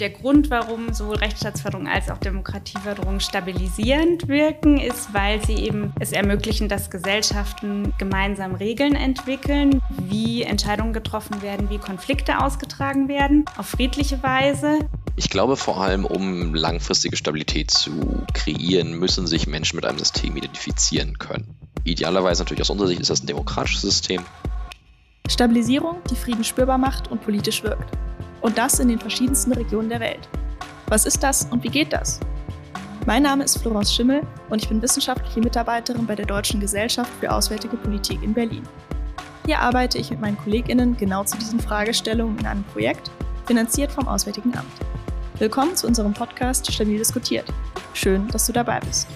Der Grund, warum sowohl Rechtsstaatsförderung als auch Demokratieförderung stabilisierend wirken, ist, weil sie eben es ermöglichen, dass Gesellschaften gemeinsam Regeln entwickeln, wie Entscheidungen getroffen werden, wie Konflikte ausgetragen werden, auf friedliche Weise. Ich glaube vor allem, um langfristige Stabilität zu kreieren, müssen sich Menschen mit einem System identifizieren können. Idealerweise natürlich aus unserer Sicht ist das ein demokratisches System. Stabilisierung, die Frieden spürbar macht und politisch wirkt. Und das in den verschiedensten Regionen der Welt. Was ist das und wie geht das? Mein Name ist Florence Schimmel und ich bin wissenschaftliche Mitarbeiterin bei der Deutschen Gesellschaft für Auswärtige Politik in Berlin. Hier arbeite ich mit meinen KollegInnen genau zu diesen Fragestellungen in einem Projekt, finanziert vom Auswärtigen Amt. Willkommen zu unserem Podcast Stabil diskutiert. Schön, dass du dabei bist.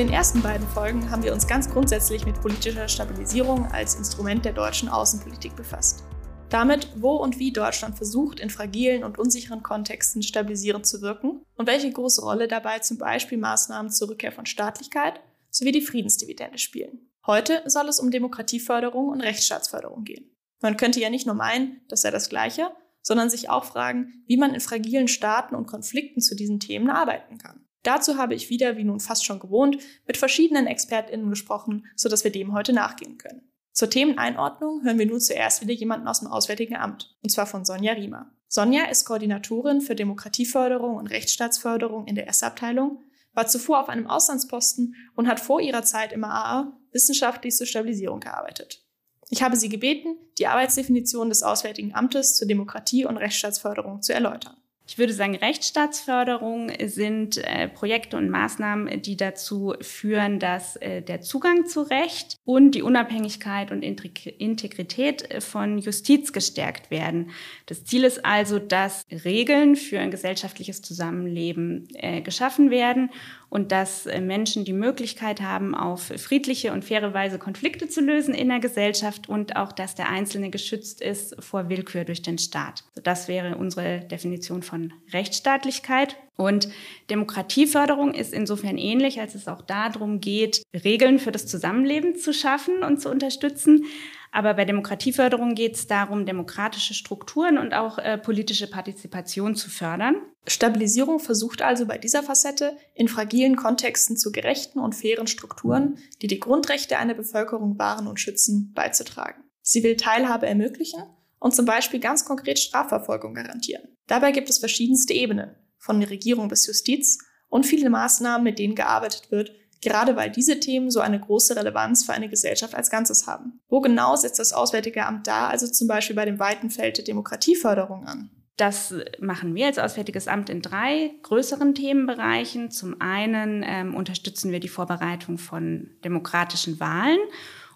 Den ersten beiden Folgen haben wir uns ganz grundsätzlich mit politischer Stabilisierung als Instrument der deutschen Außenpolitik befasst. Damit, wo und wie Deutschland versucht, in fragilen und unsicheren Kontexten stabilisierend zu wirken und welche große Rolle dabei zum Beispiel Maßnahmen zur Rückkehr von Staatlichkeit sowie die Friedensdividende spielen. Heute soll es um Demokratieförderung und Rechtsstaatsförderung gehen. Man könnte ja nicht nur meinen, das sei das Gleiche, sondern sich auch fragen, wie man in fragilen Staaten und Konflikten zu diesen Themen arbeiten kann. Dazu habe ich wieder, wie nun fast schon gewohnt, mit verschiedenen ExpertInnen gesprochen, sodass wir dem heute nachgehen können. Zur Themeneinordnung hören wir nun zuerst wieder jemanden aus dem Auswärtigen Amt, und zwar von Sonja Riemer. Sonja ist Koordinatorin für Demokratieförderung und Rechtsstaatsförderung in der S-Abteilung, war zuvor auf einem Auslandsposten und hat vor ihrer Zeit im AA wissenschaftlich zur Stabilisierung gearbeitet. Ich habe sie gebeten, die Arbeitsdefinition des Auswärtigen Amtes zur Demokratie- und Rechtsstaatsförderung zu erläutern. Ich würde sagen, Rechtsstaatsförderung sind äh, Projekte und Maßnahmen, die dazu führen, dass äh, der Zugang zu Recht und die Unabhängigkeit und Integrität äh, von Justiz gestärkt werden. Das Ziel ist also, dass Regeln für ein gesellschaftliches Zusammenleben äh, geschaffen werden und dass äh, Menschen die Möglichkeit haben, auf friedliche und faire Weise Konflikte zu lösen in der Gesellschaft und auch, dass der Einzelne geschützt ist vor Willkür durch den Staat. Das wäre unsere Definition von Rechtsstaatlichkeit. Und Demokratieförderung ist insofern ähnlich, als es auch darum geht, Regeln für das Zusammenleben zu schaffen und zu unterstützen. Aber bei Demokratieförderung geht es darum, demokratische Strukturen und auch äh, politische Partizipation zu fördern. Stabilisierung versucht also bei dieser Facette, in fragilen Kontexten zu gerechten und fairen Strukturen, die die Grundrechte einer Bevölkerung wahren und schützen, beizutragen. Sie will Teilhabe ermöglichen und zum Beispiel ganz konkret Strafverfolgung garantieren. Dabei gibt es verschiedenste Ebenen, von Regierung bis Justiz und viele Maßnahmen, mit denen gearbeitet wird, gerade weil diese Themen so eine große Relevanz für eine Gesellschaft als Ganzes haben. Wo genau setzt das Auswärtige Amt da also zum Beispiel bei dem weiten Feld der Demokratieförderung an? Das machen wir als Auswärtiges Amt in drei größeren Themenbereichen. Zum einen ähm, unterstützen wir die Vorbereitung von demokratischen Wahlen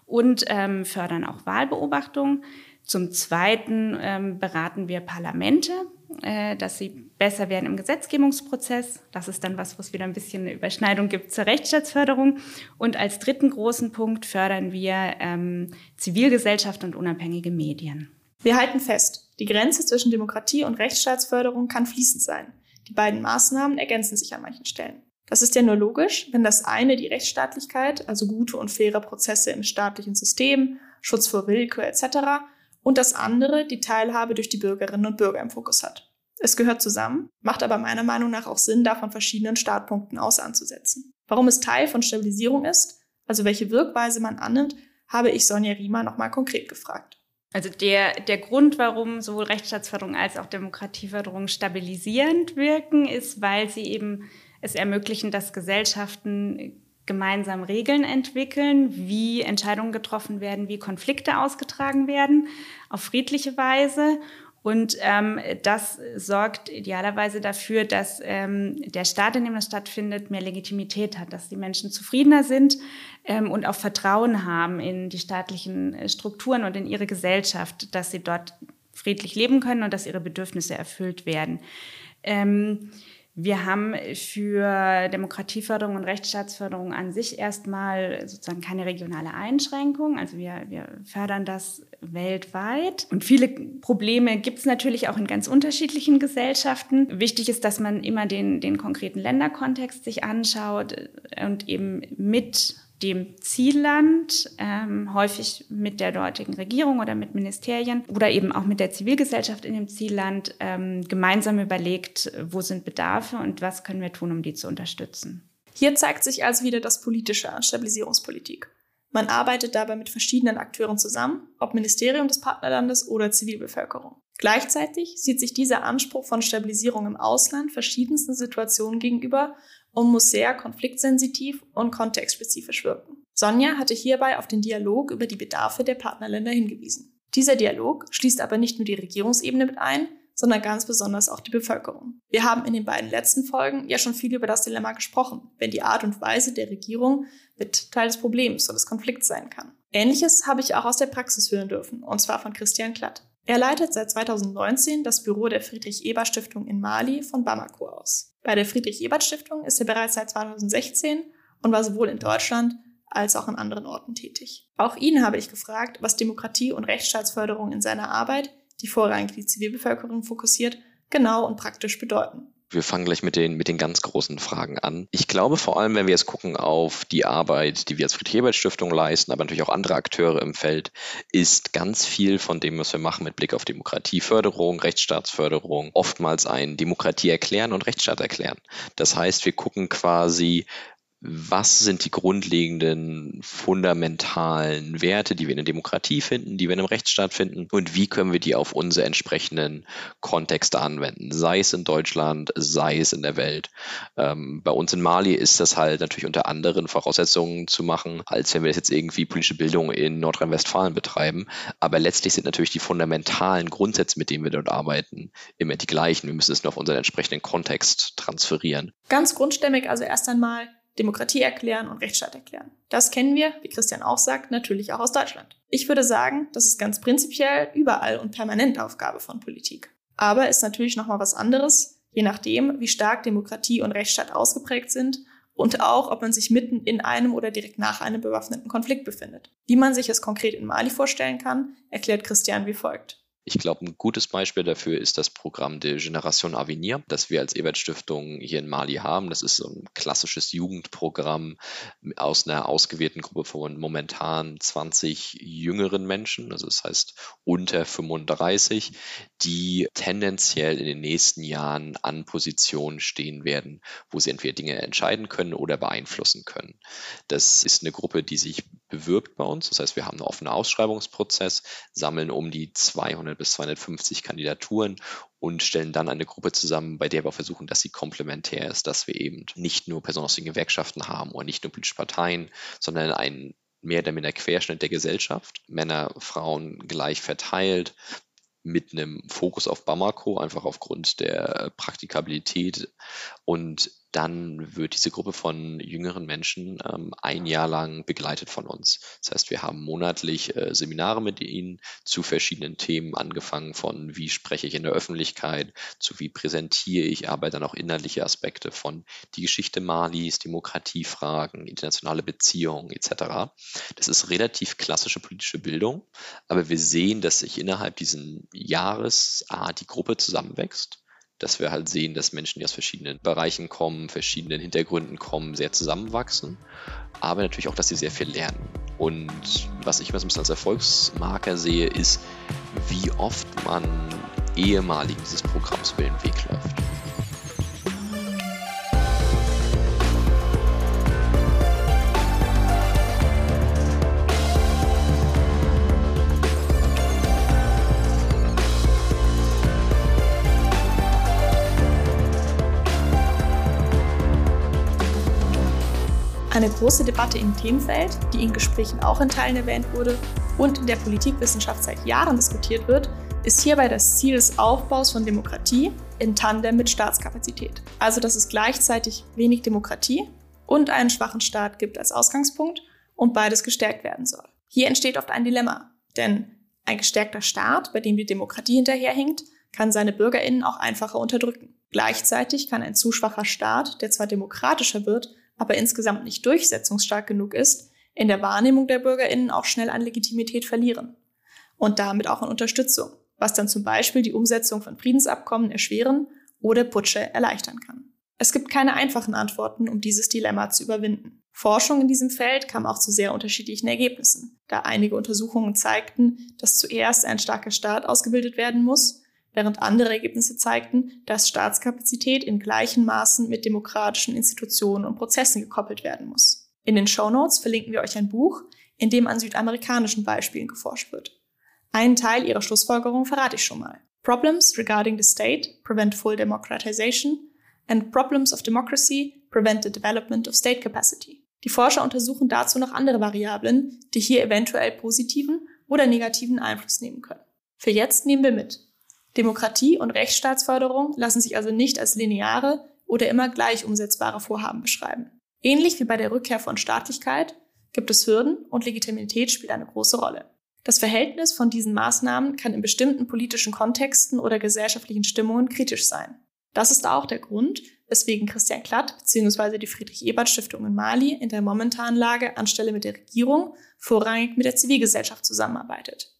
und ähm, fördern auch Wahlbeobachtung. Zum Zweiten ähm, beraten wir Parlamente äh, dass sie besser werden im Gesetzgebungsprozess. Das ist dann was, wo es wieder ein bisschen eine Überschneidung gibt zur Rechtsstaatsförderung. Und als dritten großen Punkt fördern wir ähm, Zivilgesellschaft und unabhängige Medien. Wir halten fest, die Grenze zwischen Demokratie und Rechtsstaatsförderung kann fließend sein. Die beiden Maßnahmen ergänzen sich an manchen Stellen. Das ist ja nur logisch, wenn das eine die Rechtsstaatlichkeit, also gute und faire Prozesse im staatlichen System, Schutz vor Willkür etc., und das andere die Teilhabe durch die Bürgerinnen und Bürger im Fokus hat. Es gehört zusammen, macht aber meiner Meinung nach auch Sinn, da von verschiedenen Startpunkten aus anzusetzen. Warum es Teil von Stabilisierung ist, also welche Wirkweise man annimmt, habe ich Sonja Riemer nochmal konkret gefragt. Also der, der Grund, warum sowohl Rechtsstaatsförderung als auch Demokratieförderung stabilisierend wirken, ist, weil sie eben es ermöglichen, dass Gesellschaften gemeinsam Regeln entwickeln, wie Entscheidungen getroffen werden, wie Konflikte ausgetragen werden, auf friedliche Weise. Und ähm, das sorgt idealerweise dafür, dass ähm, der Staat, in dem das stattfindet, mehr Legitimität hat, dass die Menschen zufriedener sind ähm, und auch Vertrauen haben in die staatlichen äh, Strukturen und in ihre Gesellschaft, dass sie dort friedlich leben können und dass ihre Bedürfnisse erfüllt werden. Ähm, Wir haben für Demokratieförderung und Rechtsstaatsförderung an sich erstmal sozusagen keine regionale Einschränkung. Also wir, wir fördern das weltweit. Und viele Probleme gibt es natürlich auch in ganz unterschiedlichen Gesellschaften. Wichtig ist, dass man immer den, den konkreten Länderkontext sich anschaut und eben mit dem Zielland, ähm, häufig mit der dortigen Regierung oder mit Ministerien oder eben auch mit der Zivilgesellschaft in dem Zielland ähm, gemeinsam überlegt, wo sind Bedarfe und was können wir tun, um die zu unterstützen. Hier zeigt sich also wieder das Politische an Stabilisierungspolitik. Man arbeitet dabei mit verschiedenen Akteuren zusammen, ob Ministerium des Partnerlandes oder Zivilbevölkerung. Gleichzeitig sieht sich dieser Anspruch von Stabilisierung im Ausland verschiedensten Situationen gegenüber und muss sehr konfliktsensitiv und kontextspezifisch wirken. Sonja hatte hierbei auf den Dialog über die Bedarfe der Partnerländer hingewiesen. Dieser Dialog schließt aber nicht nur die Regierungsebene mit ein, sondern ganz besonders auch die Bevölkerung. Wir haben in den beiden letzten Folgen ja schon viel über das Dilemma gesprochen, wenn die Art und Weise der Regierung mit Teil des Problems oder des Konflikts sein kann. Ähnliches habe ich auch aus der Praxis hören dürfen, und zwar von Christian Klatt. Er leitet seit 2019 das Büro der Friedrich-Ebert-Stiftung in Mali von Bamako aus. Bei der Friedrich-Ebert-Stiftung ist er bereits seit 2016 und war sowohl in Deutschland als auch an anderen Orten tätig. Auch ihn habe ich gefragt, was Demokratie und Rechtsstaatsförderung in seiner Arbeit, die vorrangig die Zivilbevölkerung fokussiert, genau und praktisch bedeuten. Wir fangen gleich mit den, mit den ganz großen Fragen an. Ich glaube vor allem, wenn wir jetzt gucken auf die Arbeit, die wir als Friedrich-Ebert-Stiftung leisten, aber natürlich auch andere Akteure im Feld, ist ganz viel von dem, was wir machen mit Blick auf Demokratieförderung, Rechtsstaatsförderung, oftmals ein Demokratie erklären und Rechtsstaat erklären. Das heißt, wir gucken quasi, was sind die grundlegenden, fundamentalen Werte, die wir in der Demokratie finden, die wir in einem Rechtsstaat finden und wie können wir die auf unsere entsprechenden Kontexte anwenden, sei es in Deutschland, sei es in der Welt. Ähm, bei uns in Mali ist das halt natürlich unter anderen Voraussetzungen zu machen, als wenn wir das jetzt irgendwie politische Bildung in Nordrhein-Westfalen betreiben. Aber letztlich sind natürlich die fundamentalen Grundsätze, mit denen wir dort arbeiten, immer die gleichen. Wir müssen es nur auf unseren entsprechenden Kontext transferieren. Ganz grundstämmig also erst einmal Demokratie erklären und Rechtsstaat erklären. Das kennen wir, wie Christian auch sagt, natürlich auch aus Deutschland. Ich würde sagen, das ist ganz prinzipiell überall und permanent Aufgabe von Politik. Aber ist natürlich nochmal was anderes, je nachdem, wie stark Demokratie und Rechtsstaat ausgeprägt sind und auch, ob man sich mitten in einem oder direkt nach einem bewaffneten Konflikt befindet. Wie man sich es konkret in Mali vorstellen kann, erklärt Christian wie folgt. Ich glaube, ein gutes Beispiel dafür ist das Programm de Generation Avenir, das wir als Ebert Stiftung hier in Mali haben. Das ist so ein klassisches Jugendprogramm aus einer ausgewählten Gruppe von momentan 20 jüngeren Menschen, also das heißt unter 35, die tendenziell in den nächsten Jahren an Positionen stehen werden, wo sie entweder Dinge entscheiden können oder beeinflussen können. Das ist eine Gruppe, die sich bewirbt bei uns. Das heißt, wir haben einen offenen Ausschreibungsprozess, sammeln um die 200 bis 250 Kandidaturen und stellen dann eine Gruppe zusammen, bei der wir versuchen, dass sie komplementär ist, dass wir eben nicht nur Personen aus den Gewerkschaften haben oder nicht nur politische Parteien, sondern einen mehr oder minder Querschnitt der Gesellschaft, Männer, Frauen gleich verteilt, mit einem Fokus auf Bamako, einfach aufgrund der Praktikabilität und dann wird diese Gruppe von jüngeren Menschen ähm, ein Jahr lang begleitet von uns. Das heißt, wir haben monatlich äh, Seminare mit ihnen zu verschiedenen Themen, angefangen von wie spreche ich in der Öffentlichkeit, zu wie präsentiere ich, aber dann auch inhaltliche Aspekte von die Geschichte Malis, Demokratiefragen, internationale Beziehungen etc. Das ist relativ klassische politische Bildung, aber wir sehen, dass sich innerhalb diesen Jahres A, die Gruppe zusammenwächst dass wir halt sehen, dass Menschen, die aus verschiedenen Bereichen kommen, verschiedenen Hintergründen kommen, sehr zusammenwachsen, aber natürlich auch, dass sie sehr viel lernen. Und was ich immer so ein bisschen als Erfolgsmarker sehe, ist, wie oft man ehemaligen dieses Programms über den Weg läuft. Eine große Debatte im Themenfeld, die in Gesprächen auch in Teilen erwähnt wurde und in der Politikwissenschaft seit Jahren diskutiert wird, ist hierbei das Ziel des Aufbaus von Demokratie in Tandem mit Staatskapazität. Also dass es gleichzeitig wenig Demokratie und einen schwachen Staat gibt als Ausgangspunkt und beides gestärkt werden soll. Hier entsteht oft ein Dilemma, denn ein gestärkter Staat, bei dem die Demokratie hinterherhinkt, kann seine Bürgerinnen auch einfacher unterdrücken. Gleichzeitig kann ein zu schwacher Staat, der zwar demokratischer wird, aber insgesamt nicht durchsetzungsstark genug ist, in der Wahrnehmung der Bürgerinnen auch schnell an Legitimität verlieren und damit auch an Unterstützung, was dann zum Beispiel die Umsetzung von Friedensabkommen erschweren oder Putsche erleichtern kann. Es gibt keine einfachen Antworten, um dieses Dilemma zu überwinden. Forschung in diesem Feld kam auch zu sehr unterschiedlichen Ergebnissen, da einige Untersuchungen zeigten, dass zuerst ein starker Staat ausgebildet werden muss, während andere Ergebnisse zeigten, dass Staatskapazität in gleichen Maßen mit demokratischen Institutionen und Prozessen gekoppelt werden muss. In den Show Notes verlinken wir euch ein Buch, in dem an südamerikanischen Beispielen geforscht wird. Einen Teil ihrer Schlussfolgerung verrate ich schon mal. Problems regarding the state prevent full democratization and problems of democracy prevent the development of state capacity. Die Forscher untersuchen dazu noch andere Variablen, die hier eventuell positiven oder negativen Einfluss nehmen können. Für jetzt nehmen wir mit. Demokratie und Rechtsstaatsförderung lassen sich also nicht als lineare oder immer gleich umsetzbare Vorhaben beschreiben. Ähnlich wie bei der Rückkehr von Staatlichkeit gibt es Hürden und Legitimität spielt eine große Rolle. Das Verhältnis von diesen Maßnahmen kann in bestimmten politischen Kontexten oder gesellschaftlichen Stimmungen kritisch sein. Das ist auch der Grund, weswegen Christian Klatt bzw. die Friedrich-Ebert-Stiftung in Mali in der momentanen Lage anstelle mit der Regierung vorrangig mit der Zivilgesellschaft zusammenarbeitet.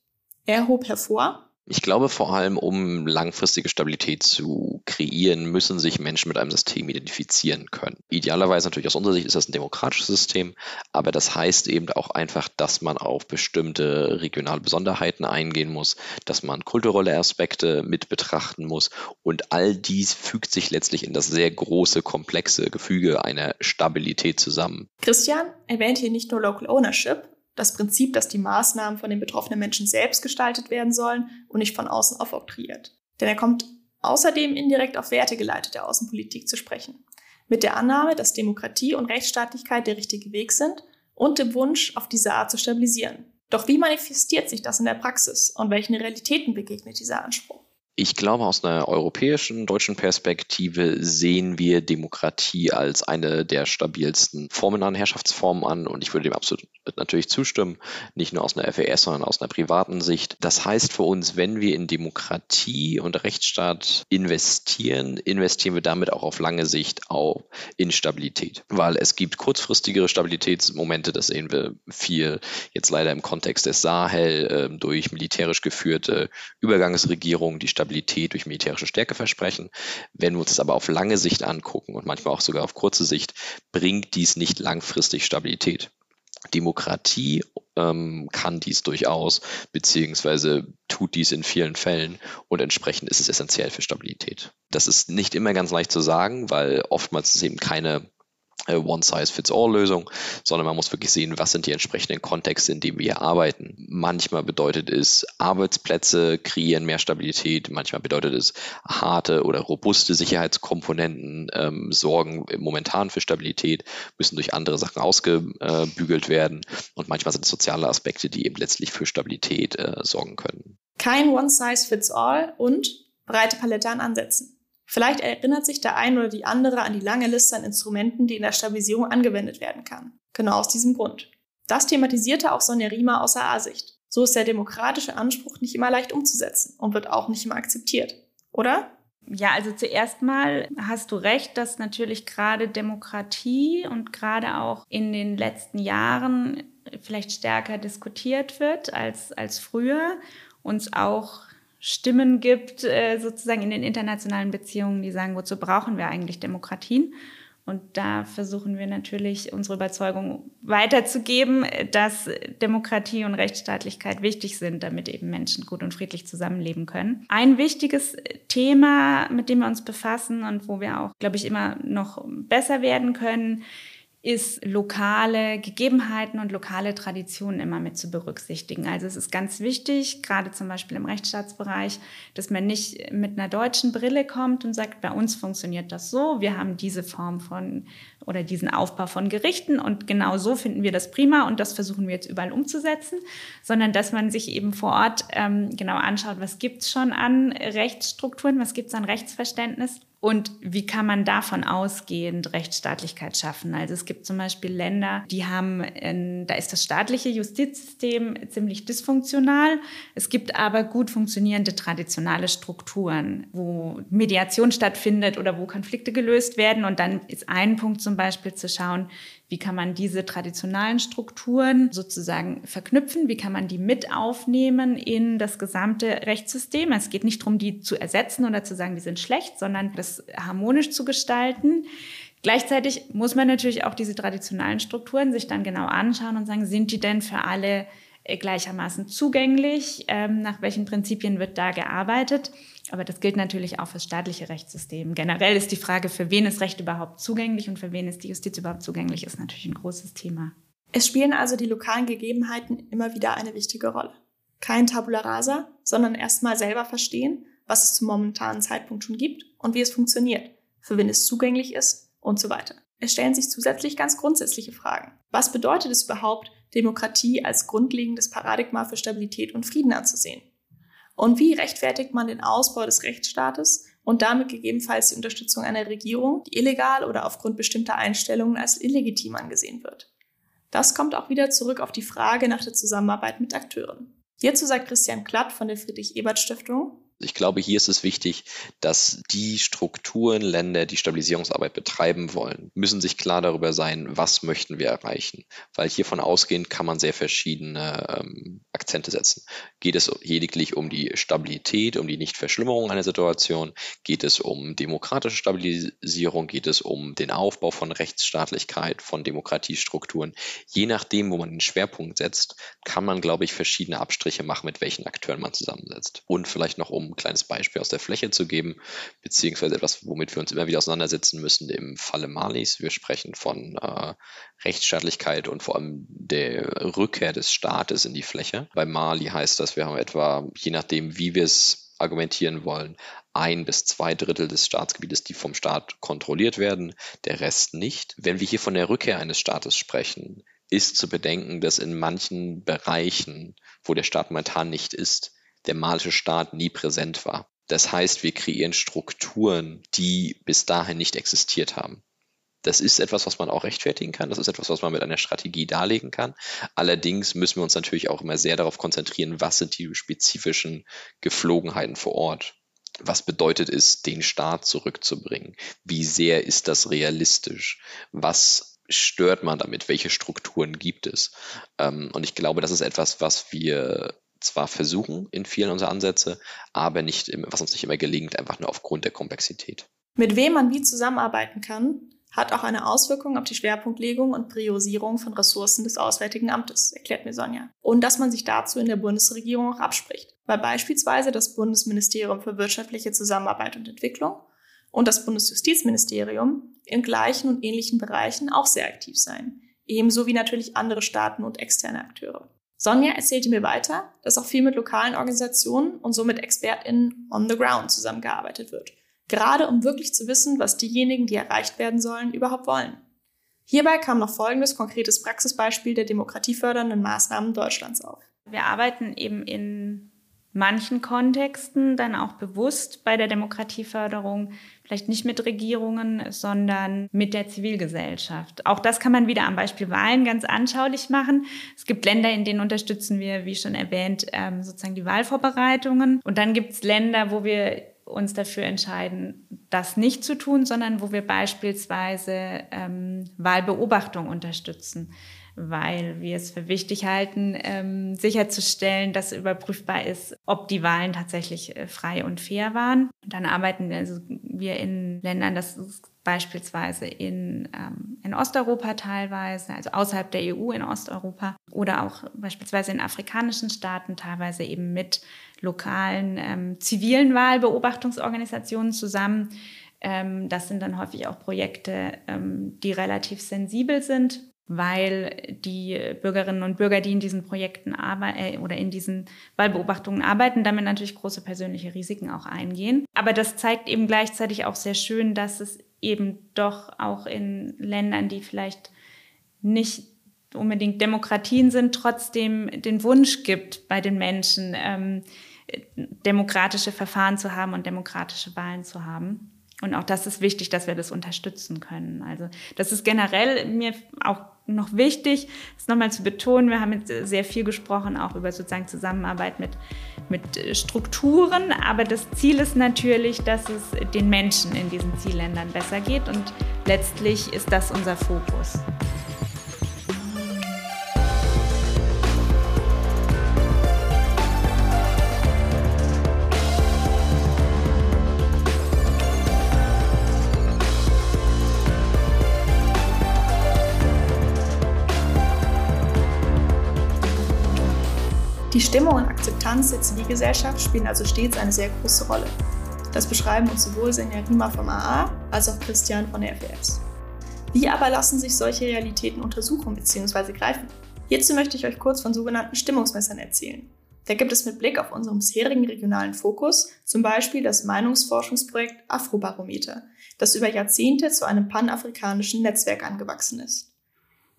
Er hob hervor, ich glaube vor allem, um langfristige Stabilität zu kreieren, müssen sich Menschen mit einem System identifizieren können. Idealerweise natürlich aus unserer Sicht ist das ein demokratisches System, aber das heißt eben auch einfach, dass man auf bestimmte regionale Besonderheiten eingehen muss, dass man kulturelle Aspekte mit betrachten muss und all dies fügt sich letztlich in das sehr große, komplexe Gefüge einer Stabilität zusammen. Christian erwähnt hier nicht nur Local Ownership, das Prinzip, dass die Maßnahmen von den betroffenen Menschen selbst gestaltet werden sollen und nicht von außen aufoktroyiert. Denn er kommt außerdem indirekt auf wertegeleitete Außenpolitik zu sprechen. Mit der Annahme, dass Demokratie und Rechtsstaatlichkeit der richtige Weg sind und dem Wunsch, auf diese Art zu stabilisieren. Doch wie manifestiert sich das in der Praxis und welchen Realitäten begegnet dieser Anspruch? Ich glaube, aus einer europäischen, deutschen Perspektive sehen wir Demokratie als eine der stabilsten Formen an Herrschaftsformen an. Und ich würde dem absolut natürlich zustimmen, nicht nur aus einer FES, sondern aus einer privaten Sicht. Das heißt für uns, wenn wir in Demokratie und Rechtsstaat investieren, investieren wir damit auch auf lange Sicht auch in Stabilität, weil es gibt kurzfristigere Stabilitätsmomente, das sehen wir viel jetzt leider im Kontext des Sahel äh, durch militärisch geführte Übergangsregierungen, die Stabilität Stabilität durch militärische Stärke versprechen. Wenn wir uns das aber auf lange Sicht angucken und manchmal auch sogar auf kurze Sicht, bringt dies nicht langfristig Stabilität. Demokratie ähm, kann dies durchaus, beziehungsweise tut dies in vielen Fällen und entsprechend ist es essentiell für Stabilität. Das ist nicht immer ganz leicht zu sagen, weil oftmals es eben keine One-Size-Fits-All-Lösung, sondern man muss wirklich sehen, was sind die entsprechenden Kontexte, in denen wir arbeiten. Manchmal bedeutet es, Arbeitsplätze kreieren mehr Stabilität, manchmal bedeutet es, harte oder robuste Sicherheitskomponenten ähm, sorgen momentan für Stabilität, müssen durch andere Sachen ausgebügelt werden und manchmal sind es soziale Aspekte, die eben letztlich für Stabilität äh, sorgen können. Kein One-Size-Fits-All und breite Palette an Ansätzen. Vielleicht erinnert sich der ein oder die andere an die lange Liste an Instrumenten, die in der Stabilisierung angewendet werden kann. Genau aus diesem Grund. Das thematisierte auch Sonja Riemer aus A-Sicht. So ist der demokratische Anspruch nicht immer leicht umzusetzen und wird auch nicht immer akzeptiert. Oder? Ja, also zuerst mal hast du recht, dass natürlich gerade Demokratie und gerade auch in den letzten Jahren vielleicht stärker diskutiert wird als, als früher, uns auch Stimmen gibt, äh, sozusagen in den internationalen Beziehungen, die sagen, wozu brauchen wir eigentlich Demokratien? Und da versuchen wir natürlich unsere Überzeugung weiterzugeben, dass Demokratie und Rechtsstaatlichkeit wichtig sind, damit eben Menschen gut und friedlich zusammenleben können. Ein wichtiges Thema, mit dem wir uns befassen und wo wir auch, glaube ich, immer noch besser werden können, ist lokale Gegebenheiten und lokale Traditionen immer mit zu berücksichtigen. Also es ist ganz wichtig, gerade zum Beispiel im Rechtsstaatsbereich, dass man nicht mit einer deutschen Brille kommt und sagt, bei uns funktioniert das so, wir haben diese Form von oder diesen Aufbau von Gerichten und genau so finden wir das prima und das versuchen wir jetzt überall umzusetzen, sondern dass man sich eben vor Ort ähm, genau anschaut, was gibt's schon an Rechtsstrukturen, was gibt's an Rechtsverständnis und wie kann man davon ausgehend Rechtsstaatlichkeit schaffen? Also es gibt zum Beispiel Länder, die haben, in, da ist das staatliche Justizsystem ziemlich dysfunktional. Es gibt aber gut funktionierende traditionale Strukturen, wo Mediation stattfindet oder wo Konflikte gelöst werden. Und dann ist ein Punkt zum Beispiel zu schauen, wie kann man diese traditionalen Strukturen sozusagen verknüpfen? Wie kann man die mit aufnehmen in das gesamte Rechtssystem? Es geht nicht darum, die zu ersetzen oder zu sagen, die sind schlecht, sondern das harmonisch zu gestalten. Gleichzeitig muss man natürlich auch diese traditionellen Strukturen sich dann genau anschauen und sagen, sind die denn für alle äh, gleichermaßen zugänglich? Ähm, nach welchen Prinzipien wird da gearbeitet? Aber das gilt natürlich auch für das staatliche Rechtssystem. Generell ist die Frage, für wen ist Recht überhaupt zugänglich und für wen ist die Justiz überhaupt zugänglich, ist natürlich ein großes Thema. Es spielen also die lokalen Gegebenheiten immer wieder eine wichtige Rolle. Kein Tabula rasa, sondern erstmal selber verstehen, was es zum momentanen Zeitpunkt schon gibt und wie es funktioniert, für wen es zugänglich ist und so weiter. Es stellen sich zusätzlich ganz grundsätzliche Fragen. Was bedeutet es überhaupt, Demokratie als grundlegendes Paradigma für Stabilität und Frieden anzusehen? Und wie rechtfertigt man den Ausbau des Rechtsstaates und damit gegebenenfalls die Unterstützung einer Regierung, die illegal oder aufgrund bestimmter Einstellungen als illegitim angesehen wird? Das kommt auch wieder zurück auf die Frage nach der Zusammenarbeit mit Akteuren. Hierzu sagt Christian Klatt von der Friedrich-Ebert-Stiftung, ich glaube, hier ist es wichtig, dass die Strukturen, Länder, die Stabilisierungsarbeit betreiben wollen, müssen sich klar darüber sein, was möchten wir erreichen. Weil hiervon ausgehend kann man sehr verschiedene ähm, Akzente setzen. Geht es lediglich um die Stabilität, um die Nichtverschlimmerung einer Situation? Geht es um demokratische Stabilisierung? Geht es um den Aufbau von Rechtsstaatlichkeit, von Demokratiestrukturen? Je nachdem, wo man den Schwerpunkt setzt, kann man, glaube ich, verschiedene Abstriche machen, mit welchen Akteuren man zusammensetzt. Und vielleicht noch um um ein kleines Beispiel aus der Fläche zu geben, beziehungsweise etwas, womit wir uns immer wieder auseinandersetzen müssen im Falle Malis. Wir sprechen von äh, Rechtsstaatlichkeit und vor allem der Rückkehr des Staates in die Fläche. Bei Mali heißt das, wir haben etwa, je nachdem, wie wir es argumentieren wollen, ein bis zwei Drittel des Staatsgebietes, die vom Staat kontrolliert werden, der Rest nicht. Wenn wir hier von der Rückkehr eines Staates sprechen, ist zu bedenken, dass in manchen Bereichen, wo der Staat momentan nicht ist, der malische Staat nie präsent war. Das heißt, wir kreieren Strukturen, die bis dahin nicht existiert haben. Das ist etwas, was man auch rechtfertigen kann. Das ist etwas, was man mit einer Strategie darlegen kann. Allerdings müssen wir uns natürlich auch immer sehr darauf konzentrieren, was sind die spezifischen Geflogenheiten vor Ort. Was bedeutet es, den Staat zurückzubringen? Wie sehr ist das realistisch? Was stört man damit? Welche Strukturen gibt es? Ähm, und ich glaube, das ist etwas, was wir zwar versuchen in vielen unserer Ansätze, aber nicht, was uns nicht immer gelingt, einfach nur aufgrund der Komplexität. Mit wem man wie zusammenarbeiten kann, hat auch eine Auswirkung auf die Schwerpunktlegung und Priorisierung von Ressourcen des Auswärtigen Amtes, erklärt mir Sonja. Und dass man sich dazu in der Bundesregierung auch abspricht, weil beispielsweise das Bundesministerium für wirtschaftliche Zusammenarbeit und Entwicklung und das Bundesjustizministerium in gleichen und ähnlichen Bereichen auch sehr aktiv seien, ebenso wie natürlich andere Staaten und externe Akteure. Sonja erzählte mir weiter, dass auch viel mit lokalen Organisationen und somit ExpertInnen on the ground zusammengearbeitet wird. Gerade um wirklich zu wissen, was diejenigen, die erreicht werden sollen, überhaupt wollen. Hierbei kam noch folgendes konkretes Praxisbeispiel der demokratiefördernden Maßnahmen Deutschlands auf. Wir arbeiten eben in manchen Kontexten dann auch bewusst bei der Demokratieförderung vielleicht nicht mit Regierungen, sondern mit der Zivilgesellschaft. Auch das kann man wieder am Beispiel Wahlen ganz anschaulich machen. Es gibt Länder, in denen unterstützen wir, wie schon erwähnt, ähm, sozusagen die Wahlvorbereitungen. Und dann gibt es Länder, wo wir uns dafür entscheiden, das nicht zu tun, sondern wo wir beispielsweise ähm, Wahlbeobachtung unterstützen weil wir es für wichtig halten, ähm, sicherzustellen, dass überprüfbar ist, ob die Wahlen tatsächlich äh, frei und fair waren. Dann arbeiten wir, also wir in Ländern, das ist beispielsweise in, ähm, in Osteuropa teilweise, also außerhalb der EU in Osteuropa oder auch beispielsweise in afrikanischen Staaten teilweise eben mit lokalen ähm, zivilen Wahlbeobachtungsorganisationen zusammen. Ähm, das sind dann häufig auch Projekte, ähm, die relativ sensibel sind weil die Bürgerinnen und Bürger, die in diesen Projekten arbeiten äh, oder in diesen Wahlbeobachtungen arbeiten, damit natürlich große persönliche Risiken auch eingehen. Aber das zeigt eben gleichzeitig auch sehr schön, dass es eben doch auch in Ländern, die vielleicht nicht unbedingt Demokratien sind, trotzdem den Wunsch gibt bei den Menschen, ähm, demokratische Verfahren zu haben und demokratische Wahlen zu haben. Und auch das ist wichtig, dass wir das unterstützen können. Also das ist generell mir auch noch wichtig, das nochmal zu betonen. Wir haben jetzt sehr viel gesprochen, auch über sozusagen Zusammenarbeit mit, mit Strukturen. Aber das Ziel ist natürlich, dass es den Menschen in diesen Zielländern besser geht. Und letztlich ist das unser Fokus. Die Stimmung und Akzeptanz der Zivilgesellschaft spielen also stets eine sehr große Rolle. Das beschreiben uns sowohl Senja Rima vom AA als auch Christian von der FWS. Wie aber lassen sich solche Realitäten untersuchen bzw. greifen? Hierzu möchte ich euch kurz von sogenannten Stimmungsmessern erzählen. Da gibt es mit Blick auf unseren bisherigen regionalen Fokus zum Beispiel das Meinungsforschungsprojekt Afrobarometer, das über Jahrzehnte zu einem panafrikanischen Netzwerk angewachsen ist.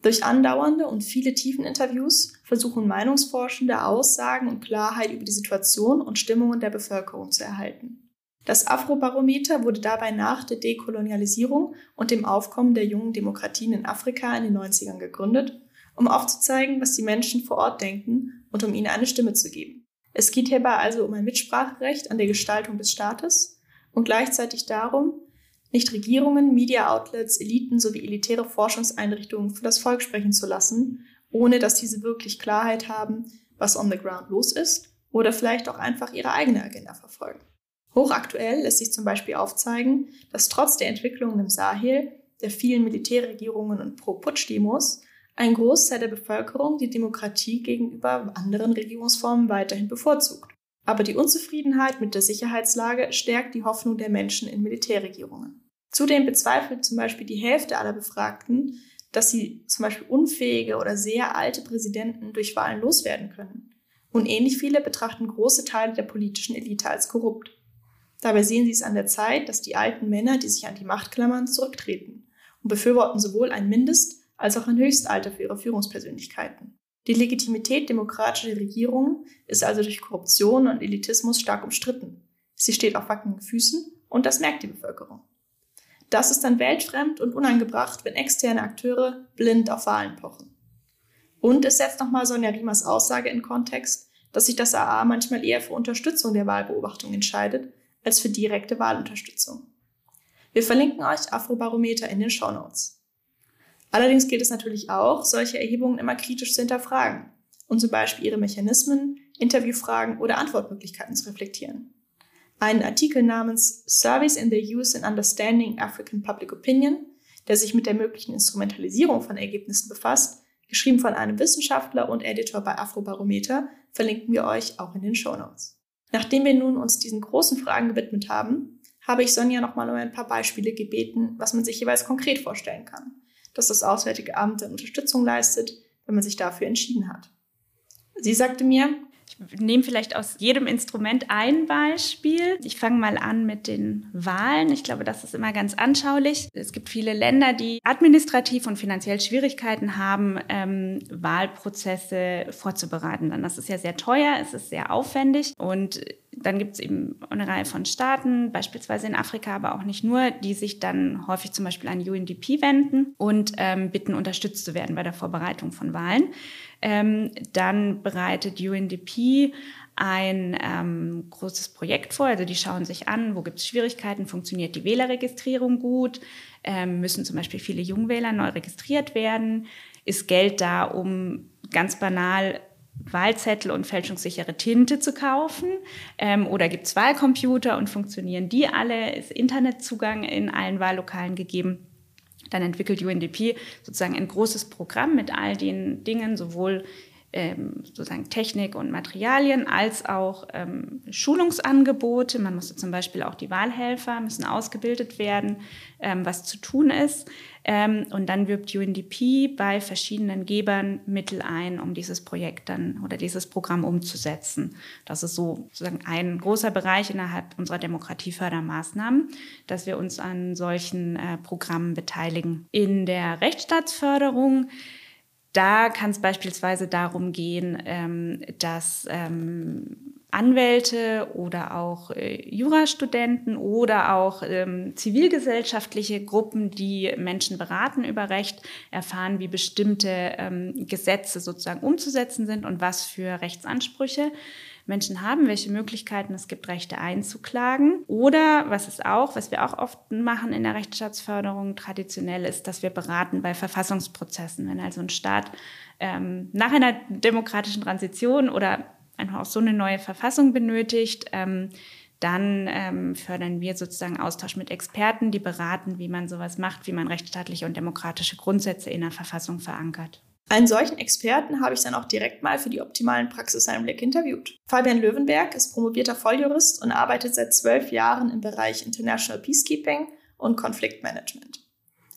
Durch andauernde und viele Tiefeninterviews versuchen Meinungsforschende Aussagen und Klarheit über die Situation und Stimmungen der Bevölkerung zu erhalten. Das Afrobarometer wurde dabei nach der Dekolonialisierung und dem Aufkommen der jungen Demokratien in Afrika in den 90ern gegründet, um aufzuzeigen, was die Menschen vor Ort denken und um ihnen eine Stimme zu geben. Es geht hierbei also um ein Mitspracherecht an der Gestaltung des Staates und gleichzeitig darum, nicht Regierungen, Media-Outlets, Eliten sowie elitäre Forschungseinrichtungen für das Volk sprechen zu lassen, ohne dass diese wirklich Klarheit haben, was on the ground los ist oder vielleicht auch einfach ihre eigene Agenda verfolgen. Hochaktuell lässt sich zum Beispiel aufzeigen, dass trotz der Entwicklungen im Sahel, der vielen Militärregierungen und Pro-Putsch-Demos ein Großteil der Bevölkerung die Demokratie gegenüber anderen Regierungsformen weiterhin bevorzugt. Aber die Unzufriedenheit mit der Sicherheitslage stärkt die Hoffnung der Menschen in Militärregierungen. Zudem bezweifelt zum Beispiel die Hälfte aller Befragten, dass sie zum Beispiel unfähige oder sehr alte Präsidenten durch Wahlen loswerden können. Und ähnlich viele betrachten große Teile der politischen Elite als korrupt. Dabei sehen sie es an der Zeit, dass die alten Männer, die sich an die Macht klammern, zurücktreten und befürworten sowohl ein Mindest- als auch ein Höchstalter für ihre Führungspersönlichkeiten. Die Legitimität demokratischer Regierungen ist also durch Korruption und Elitismus stark umstritten. Sie steht auf wackeligen Füßen und das merkt die Bevölkerung. Das ist dann weltfremd und unangebracht, wenn externe Akteure blind auf Wahlen pochen. Und es setzt nochmal Sonja Riemers Aussage in Kontext, dass sich das AA manchmal eher für Unterstützung der Wahlbeobachtung entscheidet, als für direkte Wahlunterstützung. Wir verlinken euch Afrobarometer in den Show Notes. Allerdings gilt es natürlich auch, solche Erhebungen immer kritisch zu hinterfragen und zum Beispiel ihre Mechanismen, Interviewfragen oder Antwortmöglichkeiten zu reflektieren. Einen Artikel namens Service in the Use and Understanding African Public Opinion, der sich mit der möglichen Instrumentalisierung von Ergebnissen befasst, geschrieben von einem Wissenschaftler und Editor bei Afrobarometer, verlinken wir euch auch in den Show Notes. Nachdem wir nun uns diesen großen Fragen gewidmet haben, habe ich Sonja nochmal um ein paar Beispiele gebeten, was man sich jeweils konkret vorstellen kann dass das Auswärtige Amt dann Unterstützung leistet, wenn man sich dafür entschieden hat. Sie sagte mir, ich nehme vielleicht aus jedem Instrument ein Beispiel. Ich fange mal an mit den Wahlen. Ich glaube, das ist immer ganz anschaulich. Es gibt viele Länder, die administrativ und finanziell Schwierigkeiten haben, ähm, Wahlprozesse vorzubereiten. Dann das ist ja sehr teuer, es ist sehr aufwendig und dann gibt es eben eine Reihe von Staaten, beispielsweise in Afrika, aber auch nicht nur, die sich dann häufig zum Beispiel an UNDP wenden und ähm, bitten, unterstützt zu werden bei der Vorbereitung von Wahlen. Ähm, dann bereitet UNDP ein ähm, großes Projekt vor. Also die schauen sich an, wo gibt es Schwierigkeiten, funktioniert die Wählerregistrierung gut, ähm, müssen zum Beispiel viele Jungwähler neu registriert werden, ist Geld da, um ganz banal Wahlzettel und fälschungssichere Tinte zu kaufen? Ähm, oder gibt es Wahlcomputer und funktionieren die alle? Ist Internetzugang in allen Wahllokalen gegeben? Dann entwickelt UNDP sozusagen ein großes Programm mit all den Dingen, sowohl ähm, sozusagen Technik und Materialien als auch ähm, Schulungsangebote. Man musste zum Beispiel auch die Wahlhelfer müssen ausgebildet werden, ähm, was zu tun ist. Ähm, und dann wirbt UNDP bei verschiedenen Gebern Mittel ein, um dieses Projekt dann oder dieses Programm umzusetzen. Das ist so sozusagen ein großer Bereich innerhalb unserer Demokratiefördermaßnahmen, dass wir uns an solchen äh, Programmen beteiligen. In der Rechtsstaatsförderung da kann es beispielsweise darum gehen, ähm, dass ähm, Anwälte oder auch äh, Jurastudenten oder auch ähm, zivilgesellschaftliche Gruppen, die Menschen beraten über Recht, erfahren, wie bestimmte ähm, Gesetze sozusagen umzusetzen sind und was für Rechtsansprüche Menschen haben, welche Möglichkeiten es gibt, Rechte einzuklagen. Oder was es auch, was wir auch oft machen in der Rechtsstaatsförderung traditionell ist, dass wir beraten bei Verfassungsprozessen. Wenn also ein Staat ähm, nach einer demokratischen Transition oder einfach auch so eine neue Verfassung benötigt, ähm, dann ähm, fördern wir sozusagen Austausch mit Experten, die beraten, wie man sowas macht, wie man rechtsstaatliche und demokratische Grundsätze in der Verfassung verankert. Einen solchen Experten habe ich dann auch direkt mal für die optimalen Praxiseinblick interviewt. Fabian Löwenberg ist promovierter Volljurist und arbeitet seit zwölf Jahren im Bereich International Peacekeeping und Konfliktmanagement.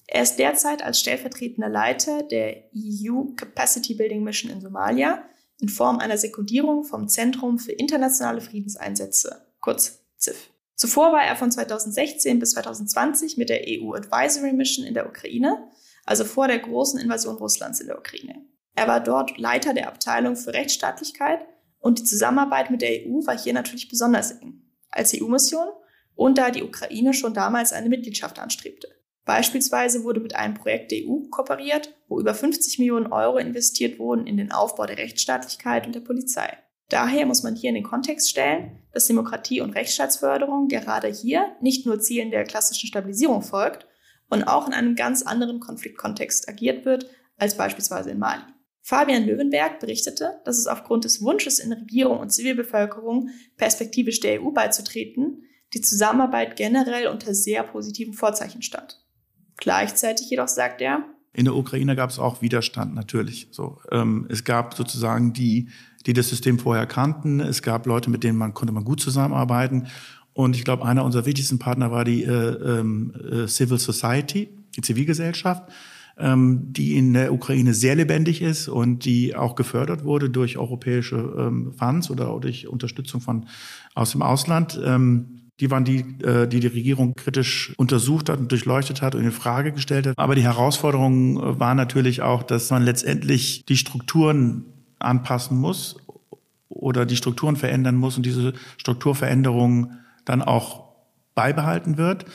Er ist derzeit als stellvertretender Leiter der EU Capacity Building Mission in Somalia in Form einer Sekundierung vom Zentrum für internationale Friedenseinsätze, kurz ZIF. Zuvor war er von 2016 bis 2020 mit der EU Advisory Mission in der Ukraine, also vor der großen Invasion Russlands in der Ukraine. Er war dort Leiter der Abteilung für Rechtsstaatlichkeit und die Zusammenarbeit mit der EU war hier natürlich besonders eng, als EU-Mission und da die Ukraine schon damals eine Mitgliedschaft anstrebte. Beispielsweise wurde mit einem Projekt der EU kooperiert, wo über 50 Millionen Euro investiert wurden in den Aufbau der Rechtsstaatlichkeit und der Polizei. Daher muss man hier in den Kontext stellen, dass Demokratie- und Rechtsstaatsförderung gerade hier nicht nur Zielen der klassischen Stabilisierung folgt und auch in einem ganz anderen Konfliktkontext agiert wird als beispielsweise in Mali. Fabian Löwenberg berichtete, dass es aufgrund des Wunsches in Regierung und Zivilbevölkerung perspektivisch der EU beizutreten, die Zusammenarbeit generell unter sehr positiven Vorzeichen stand. Gleichzeitig jedoch sagt er, in der Ukraine gab es auch Widerstand natürlich. So, ähm, es gab sozusagen die, die das System vorher kannten. Es gab Leute, mit denen man konnte man gut zusammenarbeiten. Und ich glaube, einer unserer wichtigsten Partner war die äh, äh, Civil Society, die Zivilgesellschaft, ähm, die in der Ukraine sehr lebendig ist und die auch gefördert wurde durch europäische ähm, Funds oder durch Unterstützung von aus dem Ausland. Ähm, die waren die, äh, die die Regierung kritisch untersucht hat und durchleuchtet hat und in Frage gestellt hat. Aber die Herausforderung äh, war natürlich auch, dass man letztendlich die Strukturen anpassen muss oder die Strukturen verändern muss und diese Strukturveränderung dann auch beibehalten wird,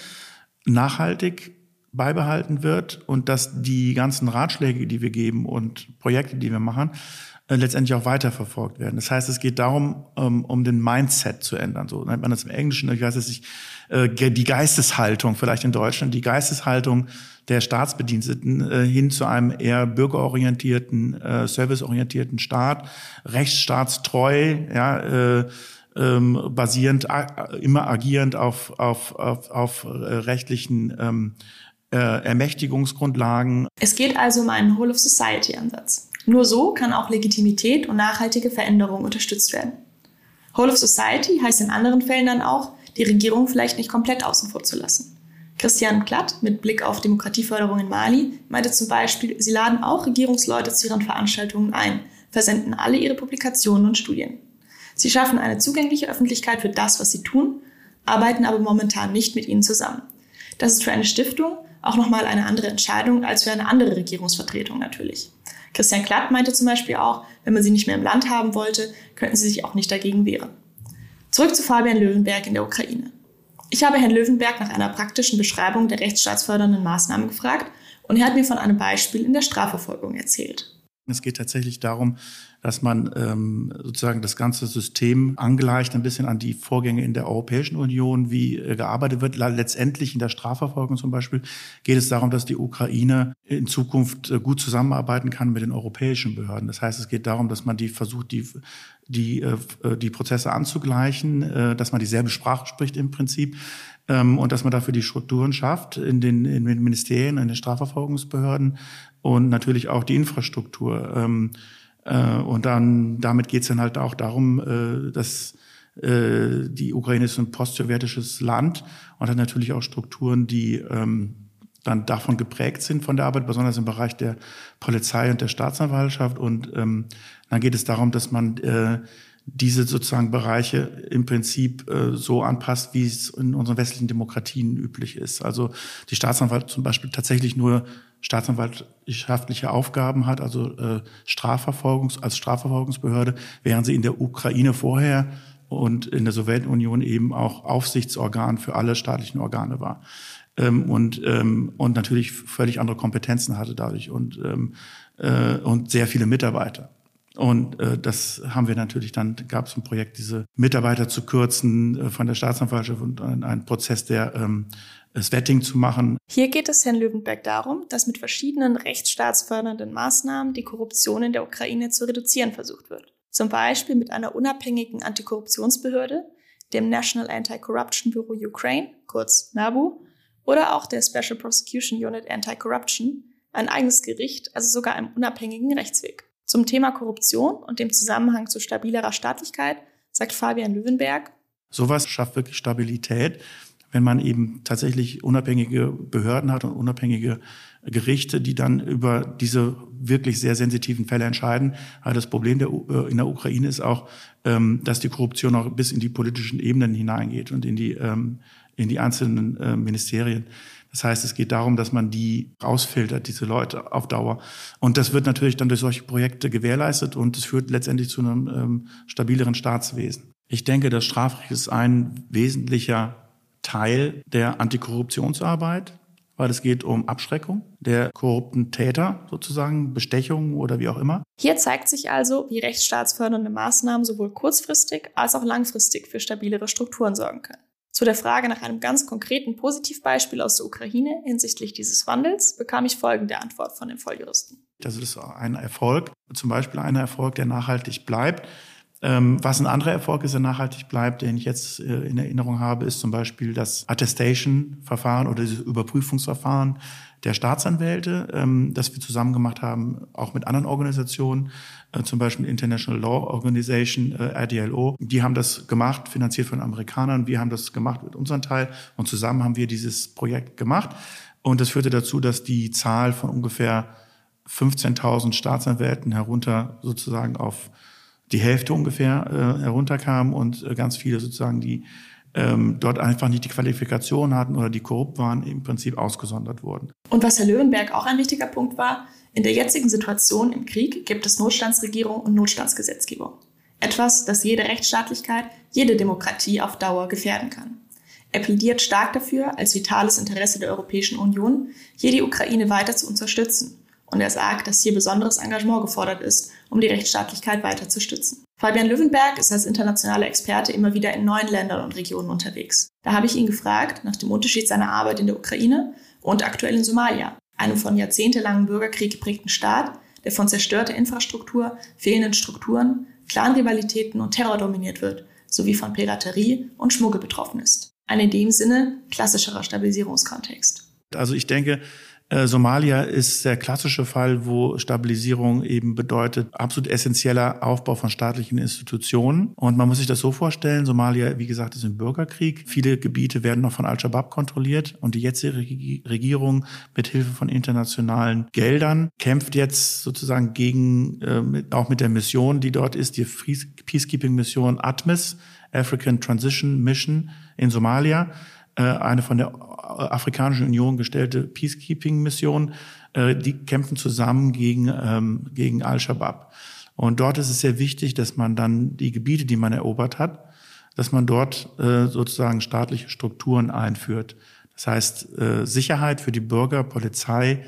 nachhaltig beibehalten wird und dass die ganzen Ratschläge, die wir geben und Projekte, die wir machen, äh, letztendlich auch weiterverfolgt werden. Das heißt, es geht darum, um, um den Mindset zu ändern. So nennt man das im Englischen. Ich weiß es nicht, äh, die Geisteshaltung, vielleicht in Deutschland, die Geisteshaltung der Staatsbediensteten äh, hin zu einem eher bürgerorientierten, serviceorientierten Staat, rechtsstaatstreu, ja, ähm, basierend, immer agierend auf, auf, auf, auf rechtlichen ähm, äh, Ermächtigungsgrundlagen. Es geht also um einen Whole-of-Society-Ansatz. Nur so kann auch Legitimität und nachhaltige Veränderung unterstützt werden. Whole of Society heißt in anderen Fällen dann auch, die Regierung vielleicht nicht komplett außen vor zu lassen. Christian Klatt mit Blick auf Demokratieförderung in Mali meinte zum Beispiel, sie laden auch Regierungsleute zu ihren Veranstaltungen ein, versenden alle ihre Publikationen und Studien. Sie schaffen eine zugängliche Öffentlichkeit für das, was sie tun, arbeiten aber momentan nicht mit ihnen zusammen. Das ist für eine Stiftung auch nochmal eine andere Entscheidung als für eine andere Regierungsvertretung natürlich. Christian Klatt meinte zum Beispiel auch, wenn man sie nicht mehr im Land haben wollte, könnten sie sich auch nicht dagegen wehren. Zurück zu Fabian Löwenberg in der Ukraine. Ich habe Herrn Löwenberg nach einer praktischen Beschreibung der rechtsstaatsfördernden Maßnahmen gefragt und er hat mir von einem Beispiel in der Strafverfolgung erzählt. Es geht tatsächlich darum, dass man ähm, sozusagen das ganze System angleicht ein bisschen an die Vorgänge in der Europäischen Union, wie äh, gearbeitet wird. Letztendlich in der Strafverfolgung zum Beispiel geht es darum, dass die Ukraine in Zukunft äh, gut zusammenarbeiten kann mit den europäischen Behörden. Das heißt, es geht darum, dass man die versucht, die die, äh, die Prozesse anzugleichen, äh, dass man dieselbe Sprache spricht im Prinzip ähm, und dass man dafür die Strukturen schafft in den, in den Ministerien, in den Strafverfolgungsbehörden und natürlich auch die Infrastruktur. Ähm, äh, und dann damit geht es dann halt auch darum, äh, dass äh, die Ukraine ist ein post-sowjetisches Land und hat natürlich auch Strukturen, die ähm, dann davon geprägt sind von der Arbeit, besonders im Bereich der Polizei und der Staatsanwaltschaft. Und ähm, dann geht es darum, dass man äh, diese sozusagen Bereiche im Prinzip äh, so anpasst, wie es in unseren westlichen Demokratien üblich ist. Also die Staatsanwalt zum Beispiel tatsächlich nur staatsanwaltschaftliche Aufgaben hat, also äh, Strafverfolgungs als Strafverfolgungsbehörde, während sie in der Ukraine vorher und in der Sowjetunion eben auch Aufsichtsorgan für alle staatlichen Organe war. Ähm, und, ähm, und natürlich völlig andere Kompetenzen hatte dadurch und, ähm, äh, und sehr viele Mitarbeiter. Und äh, das haben wir natürlich dann, gab es ein Projekt, diese Mitarbeiter zu kürzen äh, von der Staatsanwaltschaft und ein, ein Prozess, der ähm, das Vetting zu machen. Hier geht es Herrn Löwenberg darum, dass mit verschiedenen rechtsstaatsfördernden Maßnahmen die Korruption in der Ukraine zu reduzieren versucht wird. Zum Beispiel mit einer unabhängigen Antikorruptionsbehörde, dem National Anti-Corruption Bureau Ukraine, kurz NABU, oder auch der Special Prosecution Unit Anti-Corruption, ein eigenes Gericht, also sogar einem unabhängigen Rechtsweg. Zum Thema Korruption und dem Zusammenhang zu stabilerer Staatlichkeit sagt Fabian Löwenberg, Sowas schafft wirklich Stabilität, wenn man eben tatsächlich unabhängige Behörden hat und unabhängige Gerichte, die dann über diese wirklich sehr sensitiven Fälle entscheiden. Aber das Problem der, äh, in der Ukraine ist auch, ähm, dass die Korruption auch bis in die politischen Ebenen hineingeht und in die, ähm, in die einzelnen äh, Ministerien. Das heißt, es geht darum, dass man die rausfiltert, diese Leute auf Dauer. Und das wird natürlich dann durch solche Projekte gewährleistet und es führt letztendlich zu einem ähm, stabileren Staatswesen. Ich denke, das Strafrecht ist ein wesentlicher Teil der Antikorruptionsarbeit, weil es geht um Abschreckung der korrupten Täter sozusagen, Bestechung oder wie auch immer. Hier zeigt sich also, wie rechtsstaatsfördernde Maßnahmen sowohl kurzfristig als auch langfristig für stabilere Strukturen sorgen können. Zu der Frage nach einem ganz konkreten Positivbeispiel aus der Ukraine hinsichtlich dieses Wandels bekam ich folgende Antwort von dem Volljuristen. Das ist ein Erfolg, zum Beispiel ein Erfolg, der nachhaltig bleibt. Ähm, was ein anderer Erfolg ist, der nachhaltig bleibt, den ich jetzt äh, in Erinnerung habe, ist zum Beispiel das Attestation-Verfahren oder dieses Überprüfungsverfahren der Staatsanwälte, ähm, das wir zusammen gemacht haben, auch mit anderen Organisationen, äh, zum Beispiel International Law Organization, äh, RDLO. Die haben das gemacht, finanziert von Amerikanern. Wir haben das gemacht mit unserem Teil und zusammen haben wir dieses Projekt gemacht. Und das führte dazu, dass die Zahl von ungefähr 15.000 Staatsanwälten herunter sozusagen auf die Hälfte ungefähr äh, herunterkam und äh, ganz viele sozusagen, die ähm, dort einfach nicht die Qualifikation hatten oder die korrupt waren, im Prinzip ausgesondert wurden. Und was Herr Löwenberg auch ein wichtiger Punkt war, in der jetzigen Situation im Krieg gibt es Notstandsregierung und Notstandsgesetzgebung. Etwas, das jede Rechtsstaatlichkeit, jede Demokratie auf Dauer gefährden kann. Er plädiert stark dafür, als vitales Interesse der Europäischen Union, hier die Ukraine weiter zu unterstützen. Und er sagt, dass hier besonderes Engagement gefordert ist, um die Rechtsstaatlichkeit weiter zu stützen. Fabian Löwenberg ist als internationaler Experte immer wieder in neuen Ländern und Regionen unterwegs. Da habe ich ihn gefragt nach dem Unterschied seiner Arbeit in der Ukraine und aktuell in Somalia, einem von jahrzehntelangen Bürgerkrieg geprägten Staat, der von zerstörter Infrastruktur, fehlenden Strukturen, Clanrivalitäten und Terror dominiert wird, sowie von Piraterie und Schmuggel betroffen ist. Ein in dem Sinne klassischerer Stabilisierungskontext. Also ich denke, Somalia ist der klassische Fall, wo Stabilisierung eben bedeutet, absolut essentieller Aufbau von staatlichen Institutionen. Und man muss sich das so vorstellen, Somalia, wie gesagt, ist im Bürgerkrieg. Viele Gebiete werden noch von Al-Shabaab kontrolliert und die jetzige Regierung mit Hilfe von internationalen Geldern kämpft jetzt sozusagen gegen, äh, auch mit der Mission, die dort ist, die Peacekeeping-Mission ATMIS, African Transition Mission in Somalia äh, eine von der Afrikanischen Union gestellte Peacekeeping-Mission. Äh, die kämpfen zusammen gegen, ähm, gegen Al-Shabaab. Und dort ist es sehr wichtig, dass man dann die Gebiete, die man erobert hat, dass man dort äh, sozusagen staatliche Strukturen einführt. Das heißt äh, Sicherheit für die Bürger, Polizei,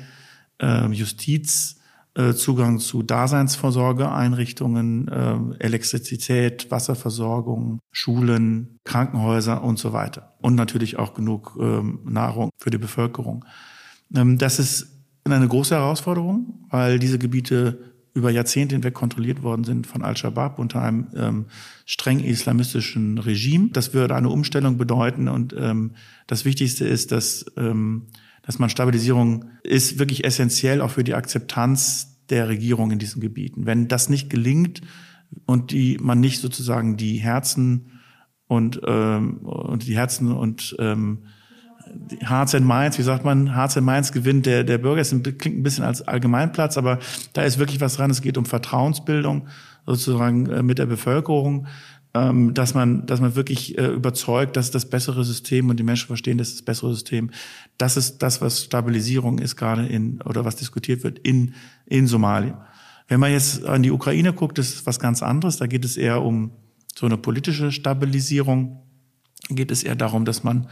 äh, Justiz, äh, Zugang zu Daseinsvorsorgeeinrichtungen, äh, Elektrizität, Wasserversorgung, Schulen, Krankenhäuser und so weiter. Und natürlich auch genug ähm, Nahrung für die Bevölkerung. Ähm, das ist eine große Herausforderung, weil diese Gebiete über Jahrzehnte hinweg kontrolliert worden sind von Al-Shabaab unter einem ähm, streng islamistischen Regime. Das würde eine Umstellung bedeuten und ähm, das Wichtigste ist, dass ähm, dass man Stabilisierung ist wirklich essentiell auch für die Akzeptanz der Regierung in diesen Gebieten. Wenn das nicht gelingt und die man nicht sozusagen die Herzen und ähm, und die Herzen und ähm, Hearts and Minds, wie sagt man, Hearts and Minds gewinnt der, der Bürger. Es klingt ein bisschen als Allgemeinplatz, aber da ist wirklich was dran. Es geht um Vertrauensbildung sozusagen äh, mit der Bevölkerung ähm, dass man, dass man wirklich äh, überzeugt, dass das bessere System und die Menschen verstehen, dass das bessere System, das ist das, was Stabilisierung ist gerade in oder was diskutiert wird in in Somalia. Wenn man jetzt an die Ukraine guckt, ist was ganz anderes. Da geht es eher um So eine politische Stabilisierung geht es eher darum, dass man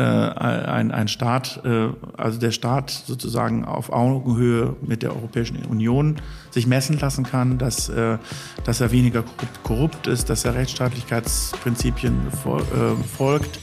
ein, ein Staat, äh, also der Staat sozusagen auf Augenhöhe mit der Europäischen Union sich messen lassen kann, dass, äh, dass er weniger korrupt ist, dass er Rechtsstaatlichkeitsprinzipien folgt.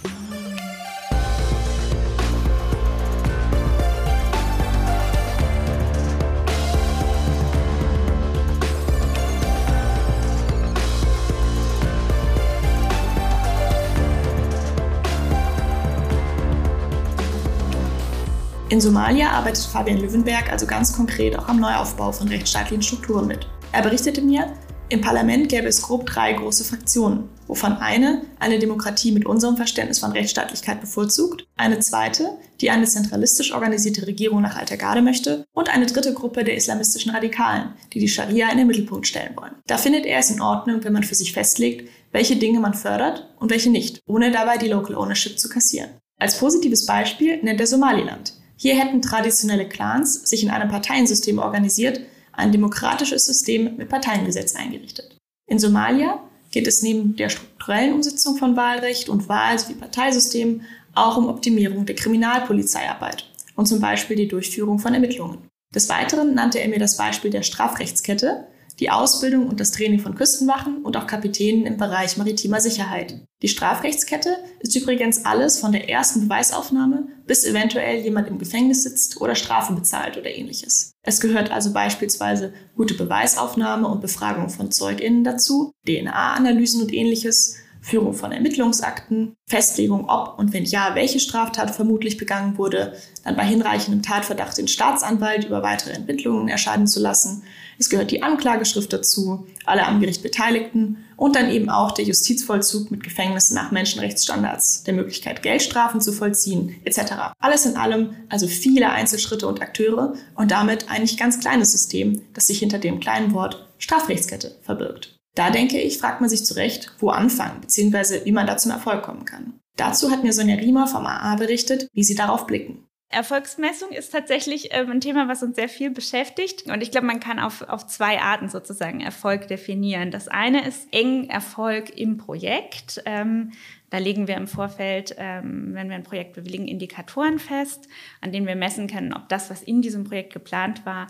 In Somalia arbeitet Fabian Löwenberg also ganz konkret auch am Neuaufbau von rechtsstaatlichen Strukturen mit. Er berichtete mir, im Parlament gäbe es grob drei große Fraktionen, wovon eine eine Demokratie mit unserem Verständnis von Rechtsstaatlichkeit bevorzugt, eine zweite, die eine zentralistisch organisierte Regierung nach alter Garde möchte und eine dritte Gruppe der islamistischen Radikalen, die die Scharia in den Mittelpunkt stellen wollen. Da findet er es in Ordnung, wenn man für sich festlegt, welche Dinge man fördert und welche nicht, ohne dabei die Local Ownership zu kassieren. Als positives Beispiel nennt er Somaliland. Hier hätten traditionelle Clans sich in einem Parteiensystem organisiert, ein demokratisches System mit Parteiengesetz eingerichtet. In Somalia geht es neben der strukturellen Umsetzung von Wahlrecht und Wahl- sowie Parteisystem auch um Optimierung der Kriminalpolizeiarbeit und zum Beispiel die Durchführung von Ermittlungen. Des Weiteren nannte er mir das Beispiel der Strafrechtskette, die Ausbildung und das Training von Küstenwachen und auch Kapitänen im Bereich maritimer Sicherheit. Die Strafrechtskette ist übrigens alles von der ersten Beweisaufnahme bis eventuell jemand im Gefängnis sitzt oder Strafe bezahlt oder ähnliches. Es gehört also beispielsweise gute Beweisaufnahme und Befragung von ZeugInnen dazu, DNA-Analysen und ähnliches, Führung von Ermittlungsakten, Festlegung, ob und wenn ja, welche Straftat vermutlich begangen wurde, dann bei hinreichendem Tatverdacht den Staatsanwalt über weitere Entwicklungen erscheinen zu lassen. Es gehört die Anklageschrift dazu, alle am Gericht Beteiligten und dann eben auch der Justizvollzug mit Gefängnissen nach Menschenrechtsstandards, der Möglichkeit, Geldstrafen zu vollziehen, etc. Alles in allem also viele Einzelschritte und Akteure und damit ein nicht ganz kleines System, das sich hinter dem kleinen Wort Strafrechtskette verbirgt. Da denke ich, fragt man sich zu Recht, wo anfangen, beziehungsweise wie man da zum Erfolg kommen kann. Dazu hat mir Sonja Riemer vom AA berichtet, wie sie darauf blicken. Erfolgsmessung ist tatsächlich ähm, ein Thema, was uns sehr viel beschäftigt. Und ich glaube, man kann auf, auf zwei Arten sozusagen Erfolg definieren. Das eine ist eng Erfolg im Projekt. Ähm, da legen wir im Vorfeld, ähm, wenn wir ein Projekt bewilligen, Indikatoren fest, an denen wir messen können, ob das, was in diesem Projekt geplant war,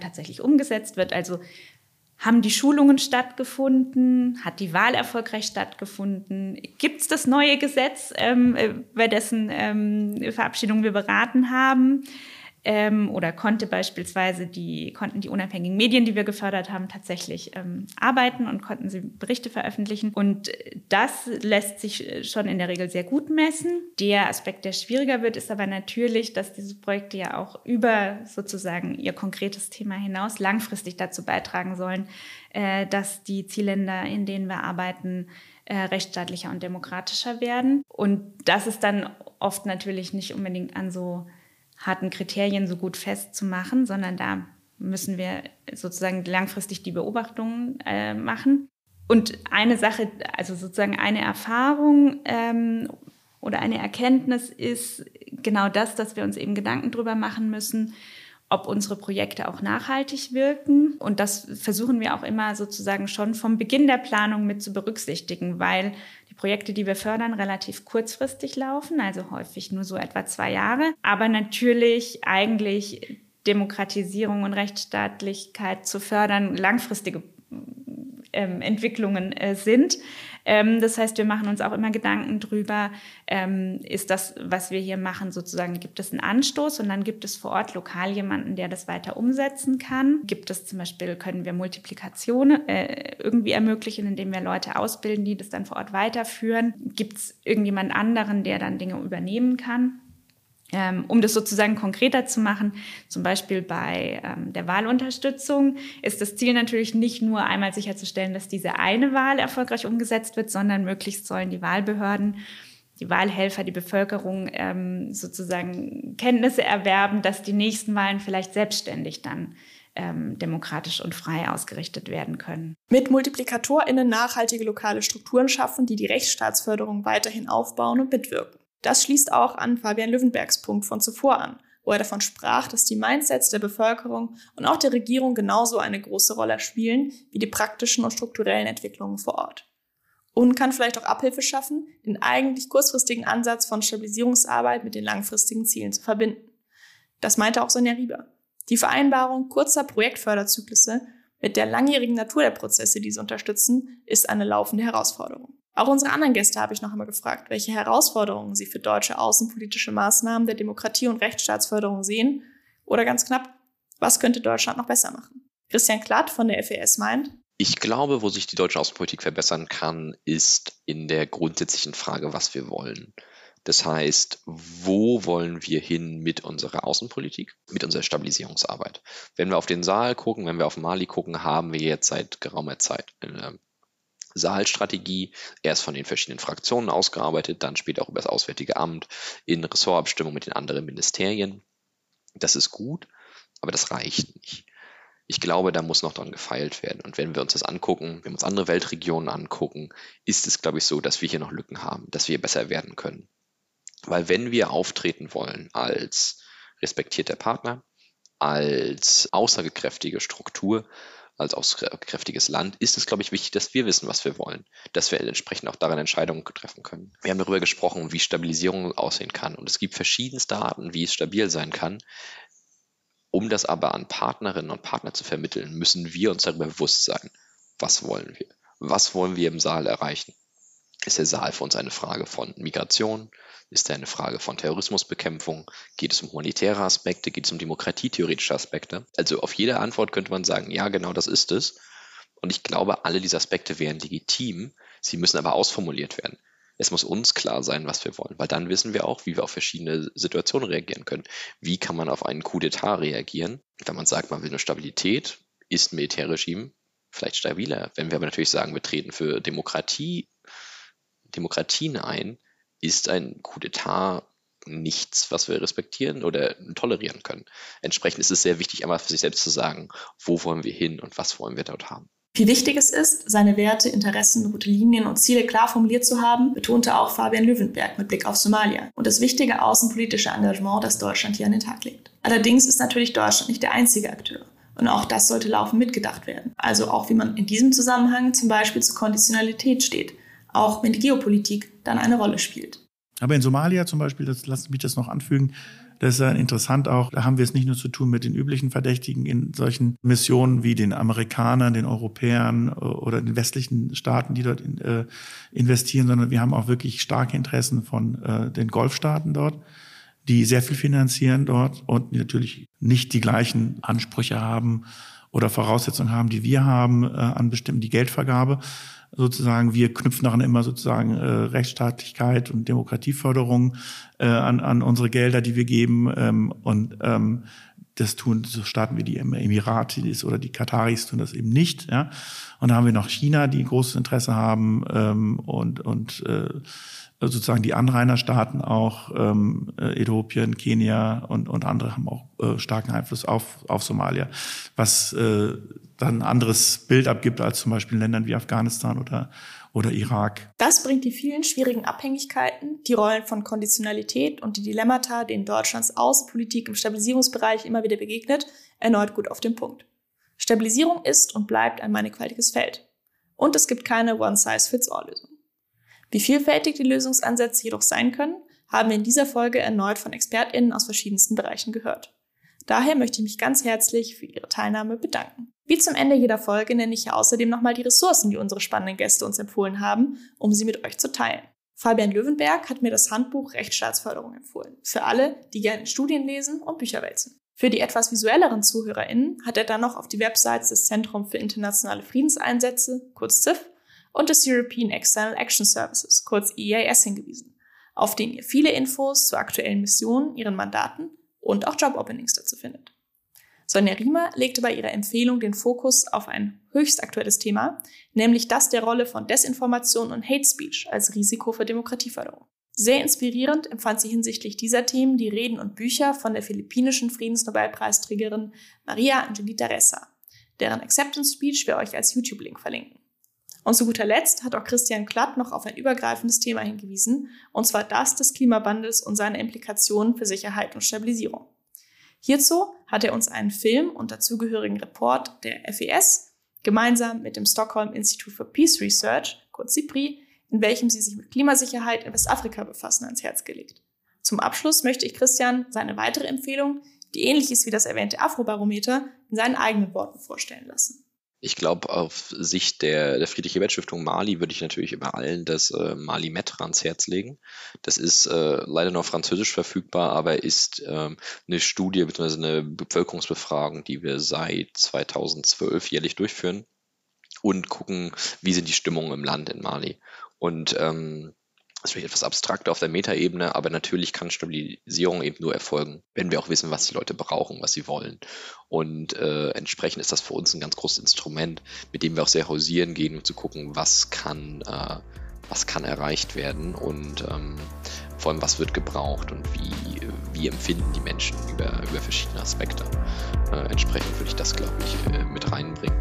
tatsächlich umgesetzt wird. Also haben die Schulungen stattgefunden? Hat die Wahl erfolgreich stattgefunden? Gibt es das neue Gesetz, ähm, äh, bei dessen ähm, Verabschiedung wir beraten haben? Ähm, oder konnte beispielsweise die, konnten die unabhängigen Medien, die wir gefördert haben, tatsächlich ähm, arbeiten und konnten sie Berichte veröffentlichen. Und das lässt sich schon in der Regel sehr gut messen. Der Aspekt, der schwieriger wird, ist aber natürlich, dass diese Projekte ja auch über sozusagen ihr konkretes Thema hinaus langfristig dazu beitragen sollen, äh, dass die Zielländer, in denen wir arbeiten, äh, rechtsstaatlicher und demokratischer werden. Und das ist dann oft natürlich nicht unbedingt an so harten Kriterien so gut festzumachen, sondern da müssen wir sozusagen langfristig die Beobachtungen äh, machen. Und eine Sache, also sozusagen eine Erfahrung ähm, oder eine Erkenntnis ist genau das, dass wir uns eben Gedanken darüber machen müssen, ob unsere Projekte auch nachhaltig wirken. Und das versuchen wir auch immer sozusagen schon vom Beginn der Planung mit zu berücksichtigen, weil Projekte, die wir fördern, relativ kurzfristig laufen, also häufig nur so etwa zwei Jahre, aber natürlich eigentlich Demokratisierung und Rechtsstaatlichkeit zu fördern, langfristige ähm, Entwicklungen äh, sind. Ähm, das heißt, wir machen uns auch immer Gedanken drüber, ähm, ist das, was wir hier machen, sozusagen, gibt es einen Anstoß und dann gibt es vor Ort lokal jemanden, der das weiter umsetzen kann? Gibt es zum Beispiel, können wir Multiplikationen äh, irgendwie ermöglichen, indem wir Leute ausbilden, die das dann vor Ort weiterführen? Gibt es irgendjemand anderen, der dann Dinge übernehmen kann? Ähm, um das sozusagen konkreter zu machen, zum Beispiel bei ähm, der Wahlunterstützung, ist das Ziel natürlich nicht nur einmal sicherzustellen, dass diese eine Wahl erfolgreich umgesetzt wird, sondern möglichst sollen die Wahlbehörden, die Wahlhelfer, die Bevölkerung ähm, sozusagen Kenntnisse erwerben, dass die nächsten Wahlen vielleicht selbstständig dann demokratisch und frei ausgerichtet werden können. Mit MultiplikatorInnen nachhaltige lokale Strukturen schaffen, die die Rechtsstaatsförderung weiterhin aufbauen und mitwirken. Das schließt auch an Fabian Löwenbergs Punkt von zuvor an, wo er davon sprach, dass die Mindsets der Bevölkerung und auch der Regierung genauso eine große Rolle spielen wie die praktischen und strukturellen Entwicklungen vor Ort. und kann vielleicht auch Abhilfe schaffen, den eigentlich kurzfristigen Ansatz von Stabilisierungsarbeit mit den langfristigen Zielen zu verbinden. Das meinte auch Sonja Rieber. Die Vereinbarung kurzer Projektförderzyklusse mit der langjährigen Natur der Prozesse, die sie unterstützen, ist eine laufende Herausforderung. Auch unsere anderen Gäste habe ich noch einmal gefragt, welche Herausforderungen sie für deutsche außenpolitische Maßnahmen der Demokratie- und Rechtsstaatsförderung sehen oder ganz knapp, was könnte Deutschland noch besser machen? Christian Klatt von der FES meint, ich glaube, wo sich die deutsche Außenpolitik verbessern kann, ist in der grundsätzlichen Frage, was wir wollen. Das heißt, wo wollen wir hin mit unserer Außenpolitik, mit unserer Stabilisierungsarbeit? Wenn wir auf den Saal gucken, wenn wir auf Mali gucken, haben wir jetzt seit geraumer Zeit eine Saalstrategie, erst von den verschiedenen Fraktionen ausgearbeitet, dann später auch über das Auswärtige Amt in Ressortabstimmung mit den anderen Ministerien. Das ist gut, aber das reicht nicht ich glaube, da muss noch dran gefeilt werden. Und wenn wir uns das angucken, wenn wir uns andere Weltregionen angucken, ist es, glaube ich, so, dass wir hier noch Lücken haben, dass wir besser werden können. Weil wenn wir auftreten wollen als respektierter Partner, als aussagekräftige Struktur, als aussagekräftiges Land, ist es, glaube ich, wichtig, dass wir wissen, was wir wollen, dass wir entsprechend auch daran Entscheidungen treffen können. Wir haben darüber gesprochen, wie Stabilisierung aussehen kann. Und es gibt verschiedenste Arten, wie es stabil sein kann. Um das aber an Partnerinnen und Partner zu vermitteln, müssen wir uns darüber bewusst sein, was wollen wir? Was wollen wir im Saal erreichen? Ist der Saal für uns eine Frage von Migration? Ist er eine Frage von Terrorismusbekämpfung? Geht es um humanitäre Aspekte? Geht es um demokratietheoretische Aspekte? Also auf jede Antwort könnte man sagen, ja, genau das ist es. Und ich glaube, alle diese Aspekte wären legitim. Sie müssen aber ausformuliert werden. Es muss uns klar sein, was wir wollen, weil dann wissen wir auch, wie wir auf verschiedene Situationen reagieren können. Wie kann man auf einen Coup d'etat reagieren? Wenn man sagt, man will eine Stabilität, ist ein Militärregime vielleicht stabiler. Wenn wir aber natürlich sagen, wir treten für Demokratie, Demokratien ein, ist ein Coup d'etat nichts, was wir respektieren oder tolerieren können. Entsprechend ist es sehr wichtig, einmal für sich selbst zu sagen, wo wollen wir hin und was wollen wir dort haben. Wie wichtig es ist, seine Werte, Interessen, rote Linien und Ziele klar formuliert zu haben, betonte auch Fabian Löwenberg mit Blick auf Somalia und das wichtige außenpolitische Engagement, das Deutschland hier an den Tag legt. Allerdings ist natürlich Deutschland nicht der einzige Akteur. Und auch das sollte laufend mitgedacht werden. Also auch wie man in diesem Zusammenhang zum Beispiel zur Konditionalität steht, auch wenn die Geopolitik dann eine Rolle spielt. Aber in Somalia zum Beispiel, das lassen mich das noch anfügen, das ist ja interessant auch, da haben wir es nicht nur zu tun mit den üblichen Verdächtigen in solchen Missionen wie den Amerikanern, den Europäern äh, oder den westlichen Staaten, die dort äh, investieren, sondern wir haben auch wirklich starke Interessen von äh, den Golfstaaten dort, die sehr viel finanzieren dort und natürlich nicht die gleichen Ansprüche haben oder Voraussetzungen haben, die wir haben an bestimmten die Geldvergabe sozusagen, wir knüpfen daran immer sozusagen äh, Rechtsstaatlichkeit und Demokratieförderung äh, an, an unsere Gelder, die wir geben. Ähm, und ähm, das tun so Staaten wie die Emiratis oder die Kataris tun das eben nicht. Ja? Und da haben wir noch China, die großes Interesse haben ähm, und, und äh, sozusagen die Anrainerstaaten auch, ähm, äh, Äthiopien, Kenia und, und andere haben auch äh, starken Einfluss auf, auf Somalia, was äh, dann ein anderes Bild abgibt als zum Beispiel in Ländern wie Afghanistan oder, oder Irak. Das bringt die vielen schwierigen Abhängigkeiten, die Rollen von Konditionalität und die Dilemmata, denen Deutschlands Außenpolitik im Stabilisierungsbereich immer wieder begegnet, erneut gut auf den Punkt. Stabilisierung ist und bleibt ein mannigfaltiges Feld. Und es gibt keine One-Size-Fits-All-Lösung. Wie vielfältig die Lösungsansätze jedoch sein können, haben wir in dieser Folge erneut von ExpertInnen aus verschiedensten Bereichen gehört. Daher möchte ich mich ganz herzlich für Ihre Teilnahme bedanken. Wie zum Ende jeder Folge nenne ich hier außerdem nochmal die Ressourcen, die unsere spannenden Gäste uns empfohlen haben, um sie mit euch zu teilen. Fabian Löwenberg hat mir das Handbuch Rechtsstaatsförderung empfohlen. Für alle, die gerne Studien lesen und Bücher wälzen. Für die etwas visuelleren ZuhörerInnen hat er dann noch auf die Websites des Zentrum für internationale Friedenseinsätze, kurz ZIF, und des European External Action Services, kurz EAS, hingewiesen, auf denen ihr viele Infos zu aktuellen Missionen, ihren Mandaten und auch Job-Openings dazu findet. Sonja Riemer legte bei ihrer Empfehlung den Fokus auf ein höchst aktuelles Thema, nämlich das der Rolle von Desinformation und Hate Speech als Risiko für Demokratieförderung. Sehr inspirierend empfand sie hinsichtlich dieser Themen die Reden und Bücher von der philippinischen Friedensnobelpreisträgerin Maria Angelita Ressa, deren Acceptance Speech wir euch als YouTube-Link verlinken. Und zu guter Letzt hat auch Christian Klatt noch auf ein übergreifendes Thema hingewiesen, und zwar das des Klimawandels und seine Implikationen für Sicherheit und Stabilisierung. Hierzu hat er uns einen Film und dazugehörigen Report der FES gemeinsam mit dem Stockholm Institute for Peace Research, kurz CIPRI, in welchem sie sich mit Klimasicherheit in Westafrika befassen, ans Herz gelegt. Zum Abschluss möchte ich Christian seine weitere Empfehlung, die ähnlich ist wie das erwähnte Afrobarometer, in seinen eigenen Worten vorstellen lassen. Ich glaube, auf Sicht der, der Friedrich-Ebert-Stiftung Mali würde ich natürlich immer allen das äh, Mali Metra ans Herz legen. Das ist äh, leider nur Französisch verfügbar, aber ist ähm, eine Studie bzw. eine Bevölkerungsbefragung, die wir seit 2012 jährlich durchführen und gucken, wie sind die Stimmungen im Land in Mali. Und ähm, das ist vielleicht etwas abstrakter auf der Metaebene, aber natürlich kann Stabilisierung eben nur erfolgen, wenn wir auch wissen, was die Leute brauchen, was sie wollen. Und äh, entsprechend ist das für uns ein ganz großes Instrument, mit dem wir auch sehr hausieren gehen, um zu gucken, was kann, äh, was kann erreicht werden und ähm, vor allem, was wird gebraucht und wie, wie empfinden die Menschen über, über verschiedene Aspekte. Äh, entsprechend würde ich das, glaube ich, äh, mit reinbringen.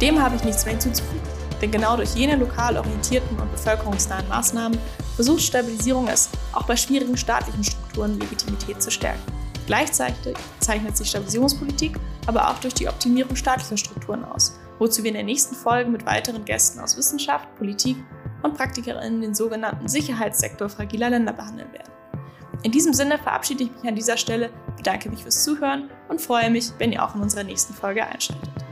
Dem habe ich nichts mehr hinzuzufügen. Denn genau durch jene lokal orientierten und bevölkerungsnahen Maßnahmen versucht Stabilisierung es, auch bei schwierigen staatlichen Strukturen Legitimität zu stärken. Gleichzeitig zeichnet sich Stabilisierungspolitik aber auch durch die Optimierung staatlicher Strukturen aus, wozu wir in der nächsten Folge mit weiteren Gästen aus Wissenschaft, Politik und PraktikerInnen den sogenannten Sicherheitssektor fragiler Länder behandeln werden. In diesem Sinne verabschiede ich mich an dieser Stelle, bedanke mich fürs Zuhören und freue mich, wenn ihr auch in unserer nächsten Folge einschaltet.